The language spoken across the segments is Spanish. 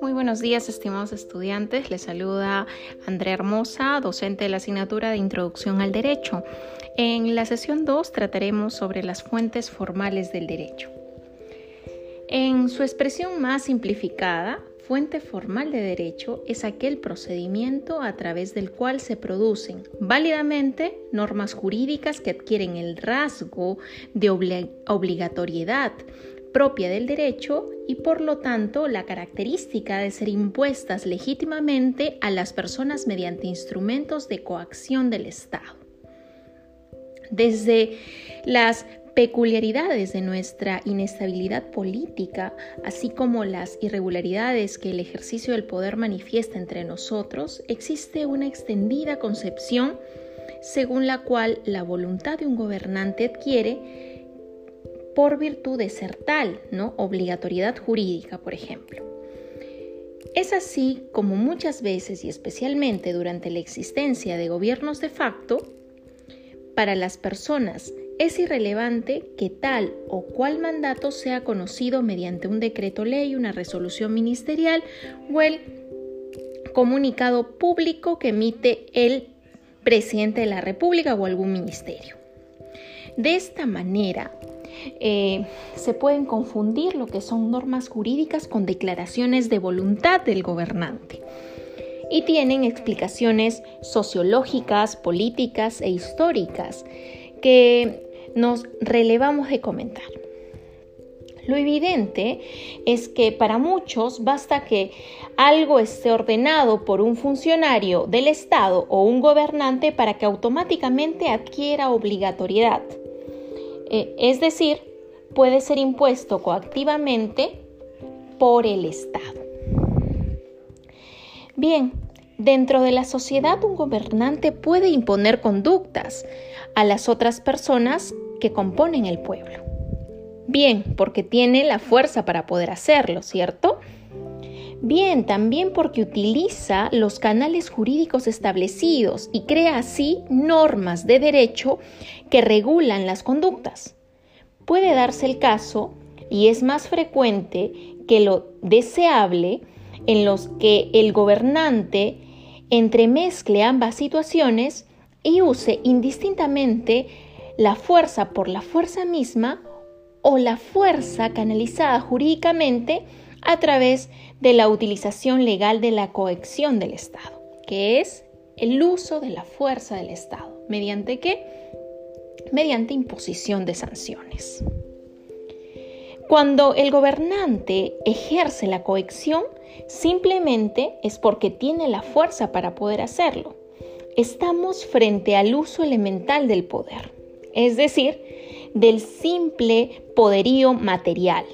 Muy buenos días, estimados estudiantes. Les saluda Andrea Hermosa, docente de la asignatura de Introducción al Derecho. En la sesión 2 trataremos sobre las fuentes formales del derecho. En su expresión más simplificada, fuente formal de derecho es aquel procedimiento a través del cual se producen válidamente normas jurídicas que adquieren el rasgo de obligatoriedad propia del derecho y por lo tanto la característica de ser impuestas legítimamente a las personas mediante instrumentos de coacción del Estado. Desde las peculiaridades de nuestra inestabilidad política, así como las irregularidades que el ejercicio del poder manifiesta entre nosotros, existe una extendida concepción según la cual la voluntad de un gobernante adquiere por virtud de ser tal, ¿no? Obligatoriedad jurídica, por ejemplo. Es así como muchas veces y especialmente durante la existencia de gobiernos de facto, para las personas es irrelevante que tal o cual mandato sea conocido mediante un decreto ley, una resolución ministerial o el comunicado público que emite el presidente de la República o algún ministerio. De esta manera, eh, se pueden confundir lo que son normas jurídicas con declaraciones de voluntad del gobernante y tienen explicaciones sociológicas, políticas e históricas que nos relevamos de comentar. Lo evidente es que para muchos basta que algo esté ordenado por un funcionario del Estado o un gobernante para que automáticamente adquiera obligatoriedad. Eh, es decir, puede ser impuesto coactivamente por el Estado. Bien, dentro de la sociedad un gobernante puede imponer conductas a las otras personas que componen el pueblo. Bien, porque tiene la fuerza para poder hacerlo, ¿cierto? Bien, también porque utiliza los canales jurídicos establecidos y crea así normas de derecho que regulan las conductas. Puede darse el caso, y es más frecuente que lo deseable, en los que el gobernante entremezcle ambas situaciones y use indistintamente la fuerza por la fuerza misma o la fuerza canalizada jurídicamente a través de la utilización legal de la coacción del Estado, que es el uso de la fuerza del Estado. ¿Mediante qué? Mediante imposición de sanciones. Cuando el gobernante ejerce la coacción, simplemente es porque tiene la fuerza para poder hacerlo. Estamos frente al uso elemental del poder, es decir, del simple poderío material.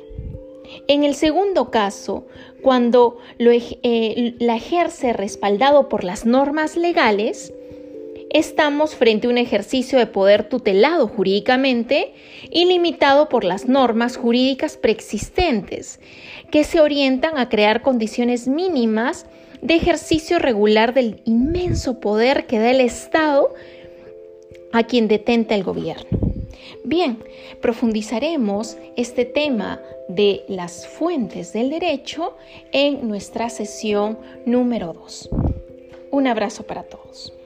En el segundo caso, cuando lo, eh, la ejerce respaldado por las normas legales, estamos frente a un ejercicio de poder tutelado jurídicamente y limitado por las normas jurídicas preexistentes, que se orientan a crear condiciones mínimas de ejercicio regular del inmenso poder que da el Estado a quien detenta el gobierno. Bien, profundizaremos este tema de las fuentes del derecho en nuestra sesión número 2. Un abrazo para todos.